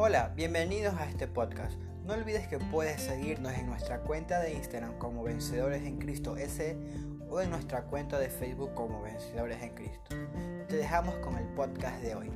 Hola, bienvenidos a este podcast. No olvides que puedes seguirnos en nuestra cuenta de Instagram como Vencedores en Cristo S o en nuestra cuenta de Facebook como Vencedores en Cristo. Te dejamos con el podcast de hoy.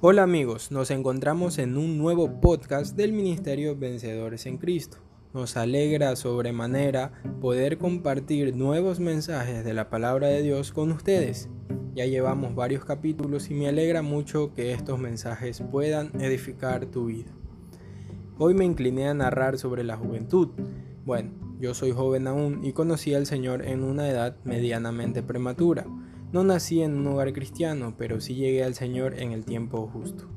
Hola amigos, nos encontramos en un nuevo podcast del Ministerio Vencedores en Cristo. Nos alegra sobremanera poder compartir nuevos mensajes de la palabra de Dios con ustedes. Ya llevamos varios capítulos y me alegra mucho que estos mensajes puedan edificar tu vida. Hoy me incliné a narrar sobre la juventud. Bueno, yo soy joven aún y conocí al Señor en una edad medianamente prematura no nací en un hogar cristiano, pero sí llegué al Señor en el tiempo justo.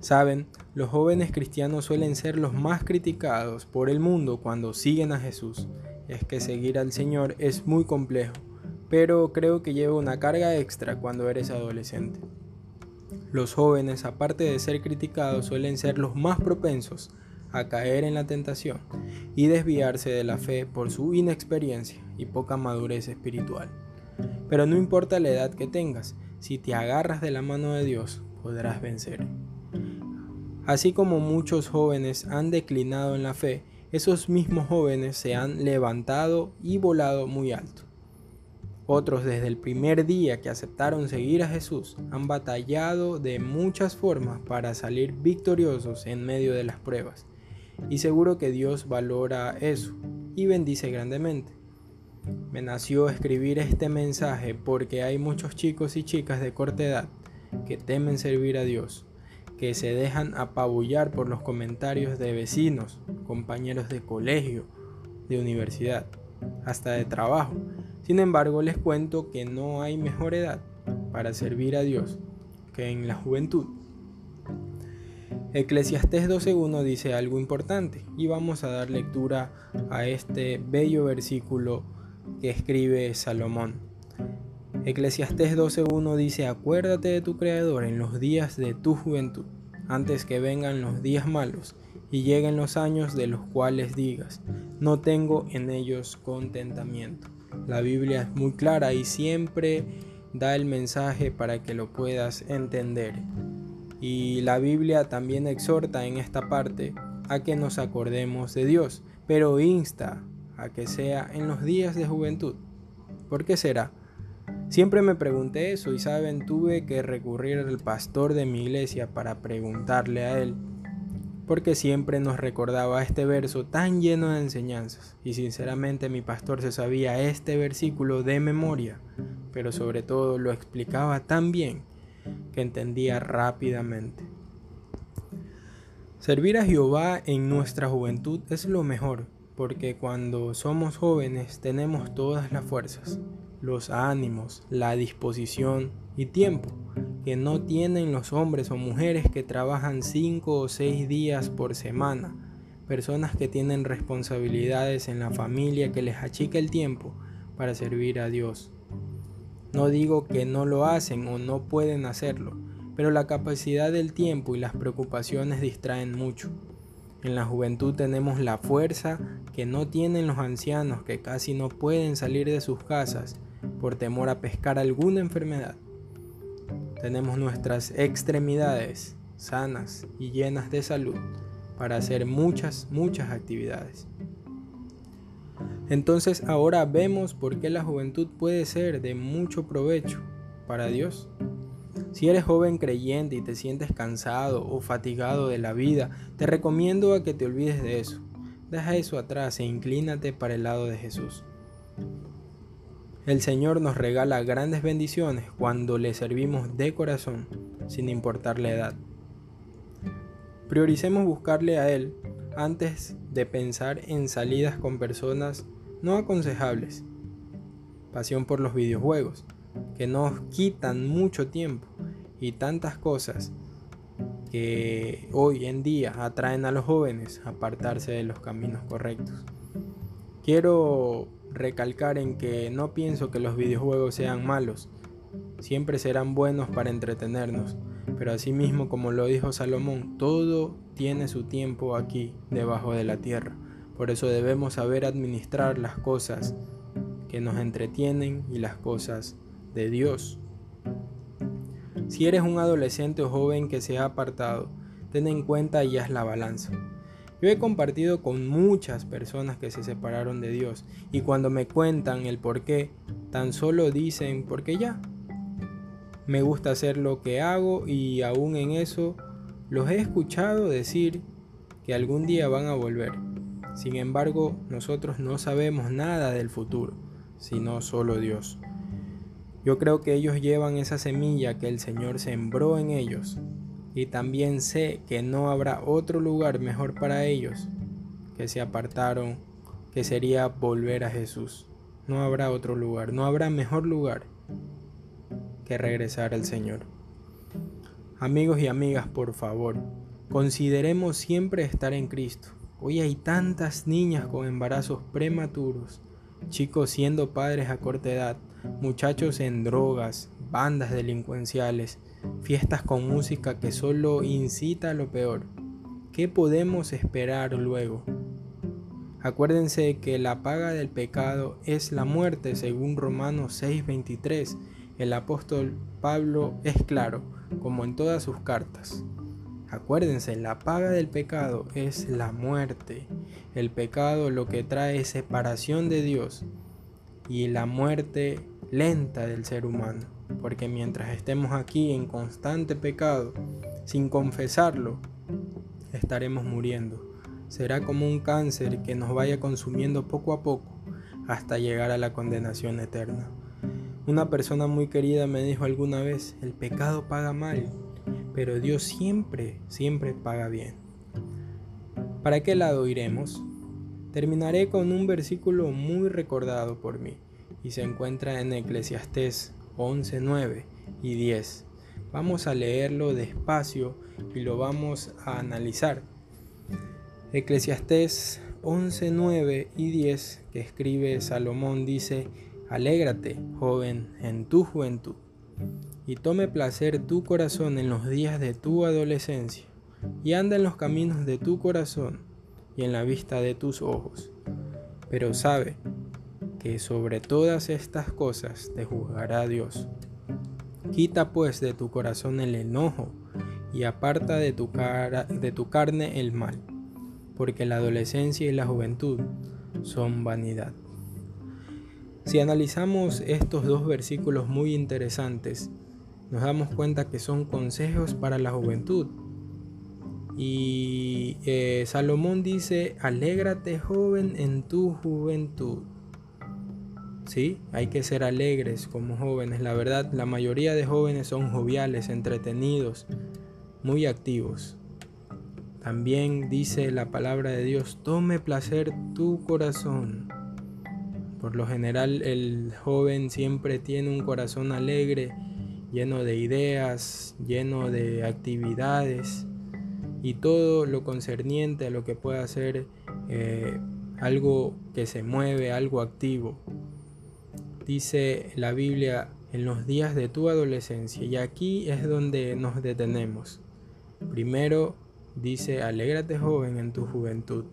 Saben, los jóvenes cristianos suelen ser los más criticados por el mundo cuando siguen a Jesús. Es que seguir al Señor es muy complejo, pero creo que lleva una carga extra cuando eres adolescente. Los jóvenes, aparte de ser criticados, suelen ser los más propensos a caer en la tentación y desviarse de la fe por su inexperiencia y poca madurez espiritual. Pero no importa la edad que tengas, si te agarras de la mano de Dios, podrás vencer. Así como muchos jóvenes han declinado en la fe, esos mismos jóvenes se han levantado y volado muy alto. Otros desde el primer día que aceptaron seguir a Jesús han batallado de muchas formas para salir victoriosos en medio de las pruebas. Y seguro que Dios valora eso y bendice grandemente. Me nació escribir este mensaje porque hay muchos chicos y chicas de corta edad que temen servir a Dios, que se dejan apabullar por los comentarios de vecinos, compañeros de colegio, de universidad, hasta de trabajo. Sin embargo, les cuento que no hay mejor edad para servir a Dios que en la juventud. Eclesiastés 12.1 dice algo importante y vamos a dar lectura a este bello versículo que escribe Salomón. Eclesiastés 12.1 dice, acuérdate de tu Creador en los días de tu juventud, antes que vengan los días malos y lleguen los años de los cuales digas, no tengo en ellos contentamiento. La Biblia es muy clara y siempre da el mensaje para que lo puedas entender. Y la Biblia también exhorta en esta parte a que nos acordemos de Dios, pero insta a que sea en los días de juventud. ¿Por qué será? Siempre me pregunté eso y saben, tuve que recurrir al pastor de mi iglesia para preguntarle a él, porque siempre nos recordaba este verso tan lleno de enseñanzas, y sinceramente mi pastor se sabía este versículo de memoria, pero sobre todo lo explicaba tan bien que entendía rápidamente. Servir a Jehová en nuestra juventud es lo mejor, porque cuando somos jóvenes tenemos todas las fuerzas, los ánimos, la disposición y tiempo que no tienen los hombres o mujeres que trabajan cinco o seis días por semana, personas que tienen responsabilidades en la familia que les achica el tiempo para servir a Dios. No digo que no lo hacen o no pueden hacerlo, pero la capacidad del tiempo y las preocupaciones distraen mucho. En la juventud tenemos la fuerza que no tienen los ancianos que casi no pueden salir de sus casas por temor a pescar alguna enfermedad. Tenemos nuestras extremidades sanas y llenas de salud para hacer muchas, muchas actividades. Entonces ahora vemos por qué la juventud puede ser de mucho provecho para Dios. Si eres joven creyente y te sientes cansado o fatigado de la vida, te recomiendo a que te olvides de eso. Deja eso atrás e inclínate para el lado de Jesús. El Señor nos regala grandes bendiciones cuando le servimos de corazón, sin importar la edad. Prioricemos buscarle a Él antes de pensar en salidas con personas no aconsejables. Pasión por los videojuegos que nos quitan mucho tiempo y tantas cosas que hoy en día atraen a los jóvenes a apartarse de los caminos correctos. Quiero recalcar en que no pienso que los videojuegos sean malos, siempre serán buenos para entretenernos, pero asimismo como lo dijo Salomón, todo tiene su tiempo aquí debajo de la tierra Por eso debemos saber administrar las cosas que nos entretienen y las cosas de Dios. Si eres un adolescente o joven que se ha apartado, ten en cuenta y haz la balanza. Yo he compartido con muchas personas que se separaron de Dios y cuando me cuentan el por qué, tan solo dicen porque ya. Me gusta hacer lo que hago y aún en eso los he escuchado decir que algún día van a volver. Sin embargo, nosotros no sabemos nada del futuro, sino solo Dios. Yo creo que ellos llevan esa semilla que el Señor sembró en ellos y también sé que no habrá otro lugar mejor para ellos que se apartaron, que sería volver a Jesús. No habrá otro lugar, no habrá mejor lugar que regresar al Señor. Amigos y amigas, por favor, consideremos siempre estar en Cristo. Hoy hay tantas niñas con embarazos prematuros, chicos siendo padres a corta edad, muchachos en drogas, bandas delincuenciales, fiestas con música que solo incita a lo peor. ¿Qué podemos esperar luego? Acuérdense que la paga del pecado es la muerte, según Romanos 6:23. El apóstol Pablo es claro, como en todas sus cartas. Acuérdense, la paga del pecado es la muerte. El pecado lo que trae es separación de Dios y la muerte lenta del ser humano porque mientras estemos aquí en constante pecado, sin confesarlo, estaremos muriendo. Será como un cáncer que nos vaya consumiendo poco a poco hasta llegar a la condenación eterna. Una persona muy querida me dijo alguna vez, el pecado paga mal, pero Dios siempre, siempre paga bien. ¿Para qué lado iremos? Terminaré con un versículo muy recordado por mí y se encuentra en Eclesiastés 11, 9 y 10. Vamos a leerlo despacio y lo vamos a analizar. Eclesiastés 11, 9 y 10 que escribe Salomón dice, Alégrate, joven, en tu juventud, y tome placer tu corazón en los días de tu adolescencia, y anda en los caminos de tu corazón y en la vista de tus ojos. Pero sabe que sobre todas estas cosas te juzgará Dios. Quita pues de tu corazón el enojo y aparta de tu, cara, de tu carne el mal, porque la adolescencia y la juventud son vanidad. Si analizamos estos dos versículos muy interesantes, nos damos cuenta que son consejos para la juventud. Y eh, Salomón dice, alégrate joven en tu juventud. Sí, hay que ser alegres como jóvenes. La verdad, la mayoría de jóvenes son joviales, entretenidos, muy activos. También dice la palabra de Dios, tome placer tu corazón. Por lo general el joven siempre tiene un corazón alegre, lleno de ideas, lleno de actividades y todo lo concerniente a lo que pueda ser eh, algo que se mueve, algo activo dice la Biblia en los días de tu adolescencia. Y aquí es donde nos detenemos. Primero dice, alégrate joven en tu juventud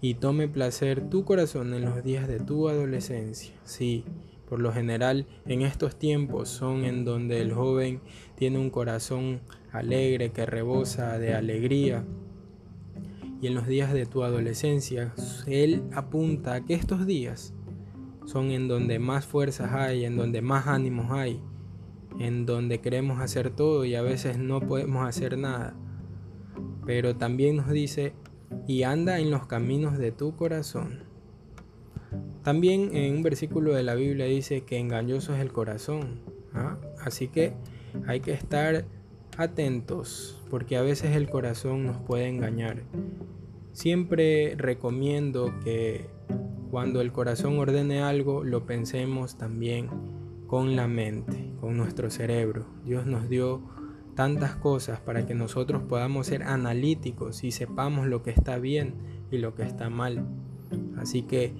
y tome placer tu corazón en los días de tu adolescencia. Sí, por lo general en estos tiempos son en donde el joven tiene un corazón alegre que rebosa de alegría. Y en los días de tu adolescencia, él apunta a que estos días son en donde más fuerzas hay, en donde más ánimos hay, en donde queremos hacer todo y a veces no podemos hacer nada. Pero también nos dice, y anda en los caminos de tu corazón. También en un versículo de la Biblia dice que engañoso es el corazón. ¿ah? Así que hay que estar atentos porque a veces el corazón nos puede engañar. Siempre recomiendo que cuando el corazón ordene algo, lo pensemos también con la mente, con nuestro cerebro. Dios nos dio tantas cosas para que nosotros podamos ser analíticos y sepamos lo que está bien y lo que está mal. Así que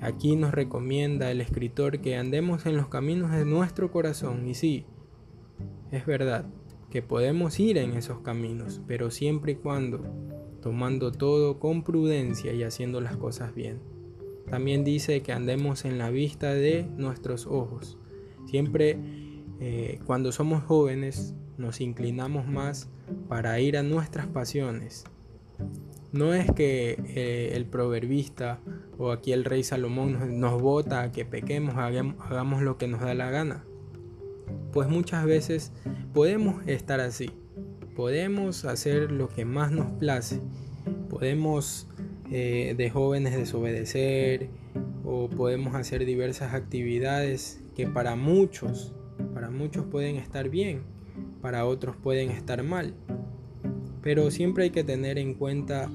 aquí nos recomienda el escritor que andemos en los caminos de nuestro corazón. Y sí, es verdad que podemos ir en esos caminos, pero siempre y cuando tomando todo con prudencia y haciendo las cosas bien. También dice que andemos en la vista de nuestros ojos. Siempre eh, cuando somos jóvenes nos inclinamos más para ir a nuestras pasiones. No es que eh, el proverbista o aquí el rey Salomón nos, nos vota a que pequemos, hagamos lo que nos da la gana. Pues muchas veces podemos estar así. Podemos hacer lo que más nos place. Podemos eh, de jóvenes desobedecer o podemos hacer diversas actividades que para muchos, para muchos pueden estar bien, para otros pueden estar mal. Pero siempre hay que tener en cuenta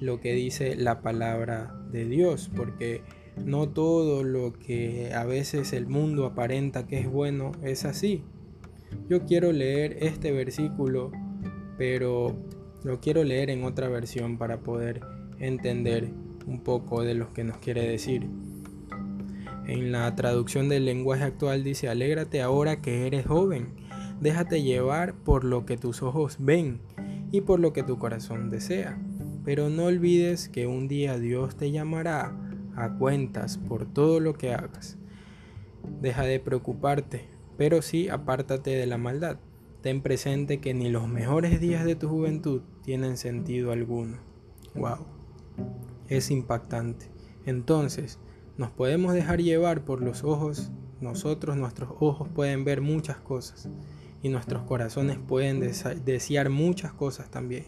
lo que dice la palabra de Dios, porque no todo lo que a veces el mundo aparenta que es bueno es así. Yo quiero leer este versículo, pero lo quiero leer en otra versión para poder entender un poco de lo que nos quiere decir. En la traducción del lenguaje actual dice, alégrate ahora que eres joven, déjate llevar por lo que tus ojos ven y por lo que tu corazón desea. Pero no olvides que un día Dios te llamará a cuentas por todo lo que hagas. Deja de preocuparte, pero sí apártate de la maldad. Ten presente que ni los mejores días de tu juventud tienen sentido alguno. Wow es impactante. Entonces, nos podemos dejar llevar por los ojos, nosotros, nuestros ojos pueden ver muchas cosas y nuestros corazones pueden desear muchas cosas también.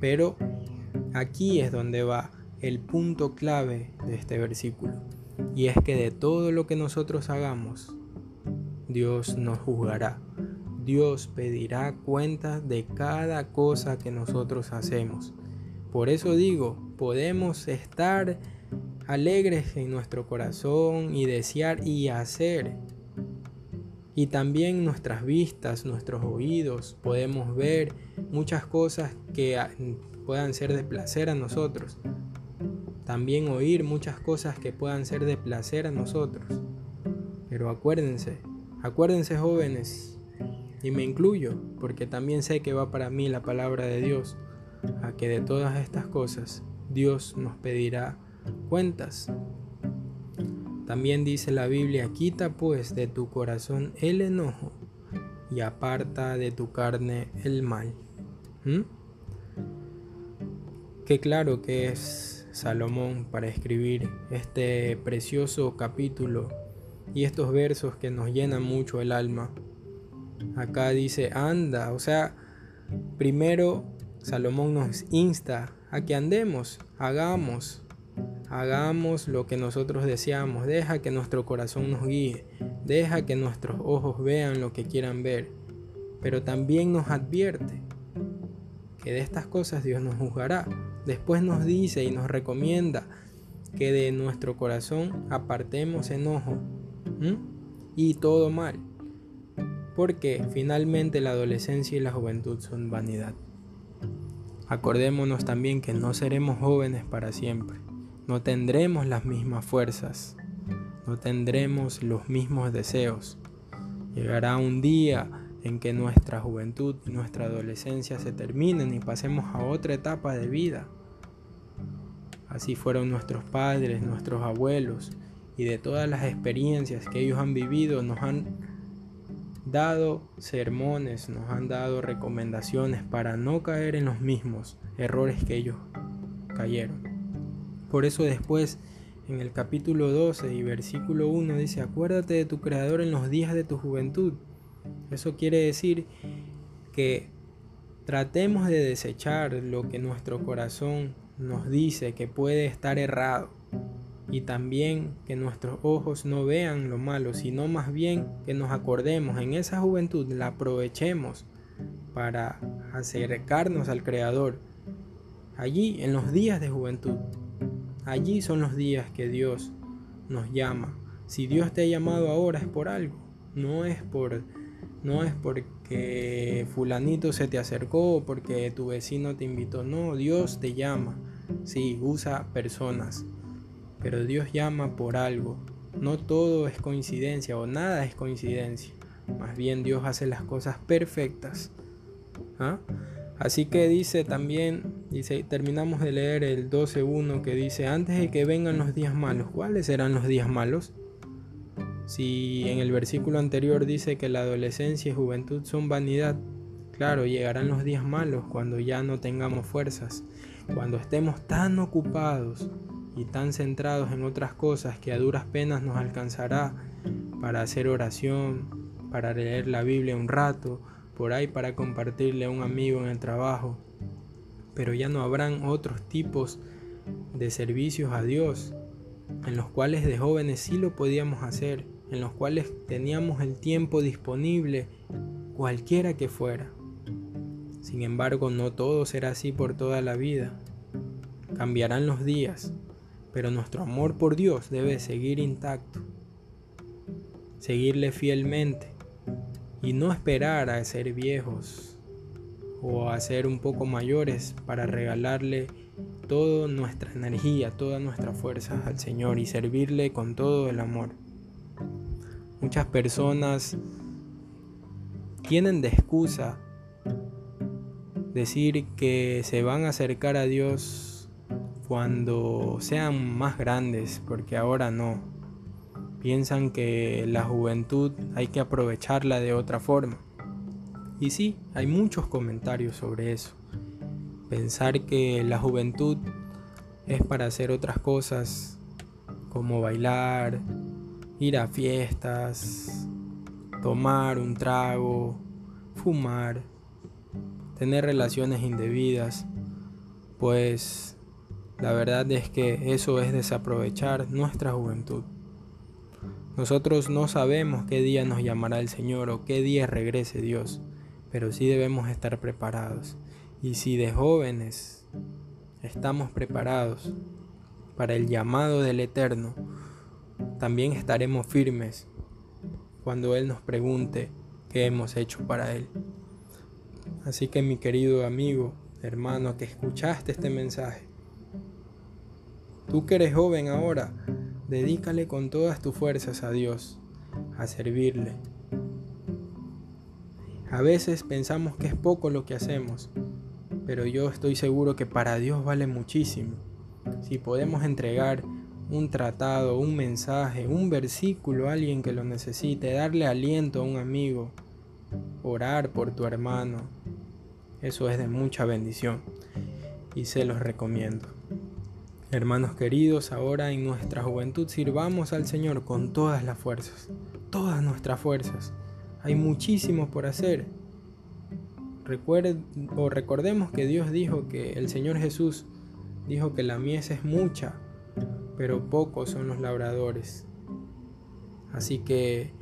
Pero aquí es donde va el punto clave de este versículo. Y es que de todo lo que nosotros hagamos, Dios nos juzgará. Dios pedirá cuenta de cada cosa que nosotros hacemos. Por eso digo, podemos estar alegres en nuestro corazón y desear y hacer. Y también nuestras vistas, nuestros oídos, podemos ver muchas cosas que puedan ser de placer a nosotros. También oír muchas cosas que puedan ser de placer a nosotros. Pero acuérdense, acuérdense jóvenes, y me incluyo, porque también sé que va para mí la palabra de Dios, a que de todas estas cosas Dios nos pedirá cuentas. También dice la Biblia, quita pues de tu corazón el enojo y aparta de tu carne el mal. ¿Mm? Qué claro que es Salomón para escribir este precioso capítulo y estos versos que nos llenan mucho el alma. Acá dice, anda, o sea, primero Salomón nos insta a que andemos, hagamos, hagamos lo que nosotros deseamos, deja que nuestro corazón nos guíe, deja que nuestros ojos vean lo que quieran ver, pero también nos advierte que de estas cosas Dios nos juzgará. Después nos dice y nos recomienda que de nuestro corazón apartemos enojo y todo mal, porque finalmente la adolescencia y la juventud son vanidad. Acordémonos también que no seremos jóvenes para siempre, no tendremos las mismas fuerzas, no tendremos los mismos deseos. Llegará un día en que nuestra juventud y nuestra adolescencia se terminen y pasemos a otra etapa de vida. Así fueron nuestros padres, nuestros abuelos, y de todas las experiencias que ellos han vivido nos han dado sermones, nos han dado recomendaciones para no caer en los mismos errores que ellos cayeron. Por eso después en el capítulo 12 y versículo 1 dice, acuérdate de tu Creador en los días de tu juventud. Eso quiere decir que tratemos de desechar lo que nuestro corazón nos dice que puede estar errado y también que nuestros ojos no vean lo malo, sino más bien que nos acordemos en esa juventud, la aprovechemos para acercarnos al Creador. Allí, en los días de juventud, allí son los días que Dios nos llama. Si Dios te ha llamado ahora es por algo, no es por no es porque fulanito se te acercó o porque tu vecino te invitó, no, Dios te llama. Sí, usa personas pero Dios llama por algo. No todo es coincidencia o nada es coincidencia. Más bien Dios hace las cosas perfectas. ¿Ah? Así que dice también, Dice, terminamos de leer el 12.1 que dice, antes de que vengan los días malos, ¿cuáles serán los días malos? Si en el versículo anterior dice que la adolescencia y juventud son vanidad, claro, llegarán los días malos cuando ya no tengamos fuerzas, cuando estemos tan ocupados y tan centrados en otras cosas que a duras penas nos alcanzará para hacer oración, para leer la Biblia un rato, por ahí para compartirle a un amigo en el trabajo, pero ya no habrán otros tipos de servicios a Dios, en los cuales de jóvenes sí lo podíamos hacer, en los cuales teníamos el tiempo disponible, cualquiera que fuera. Sin embargo, no todo será así por toda la vida. Cambiarán los días, pero nuestro amor por Dios debe seguir intacto. Seguirle fielmente y no esperar a ser viejos o a ser un poco mayores para regalarle toda nuestra energía, toda nuestra fuerza al Señor y servirle con todo el amor. Muchas personas tienen de excusa decir que se van a acercar a Dios cuando sean más grandes, porque ahora no. Piensan que la juventud hay que aprovecharla de otra forma. Y sí, hay muchos comentarios sobre eso. Pensar que la juventud es para hacer otras cosas como bailar, ir a fiestas, tomar un trago, fumar, tener relaciones indebidas, pues la verdad es que eso es desaprovechar nuestra juventud. Nosotros no sabemos qué día nos llamará el Señor o qué día regrese Dios pero sí debemos estar preparados. Y si de jóvenes estamos preparados para el llamado del Eterno, también estaremos firmes cuando Él nos pregunte qué hemos hecho para Él. Así que mi querido amigo, hermano, que escuchaste este mensaje, tú que eres joven ahora, dedícale con todas tus fuerzas a Dios, a servirle, a veces pensamos que es poco lo que hacemos, pero yo estoy seguro que para Dios vale muchísimo. Si podemos entregar un tratado, un mensaje, un versículo a alguien que lo necesite, darle aliento a un amigo, orar por tu hermano, eso es de mucha bendición y se los recomiendo. Hermanos queridos, ahora en nuestra juventud sirvamos al Señor con todas las fuerzas, todas nuestras fuerzas hay muchísimo por hacer. Recuerde, o recordemos que Dios dijo que el Señor Jesús dijo que la mies es mucha, pero pocos son los labradores. Así que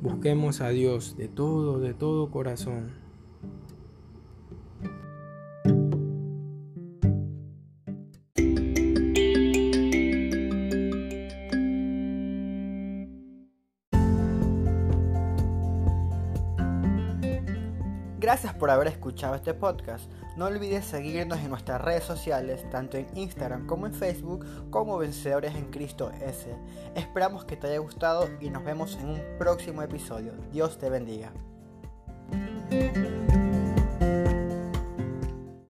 busquemos a Dios de todo, de todo corazón Gracias por haber escuchado este podcast. No olvides seguirnos en nuestras redes sociales, tanto en Instagram como en Facebook, como Vencedores en Cristo S. Esperamos que te haya gustado y nos vemos en un próximo episodio. Dios te bendiga.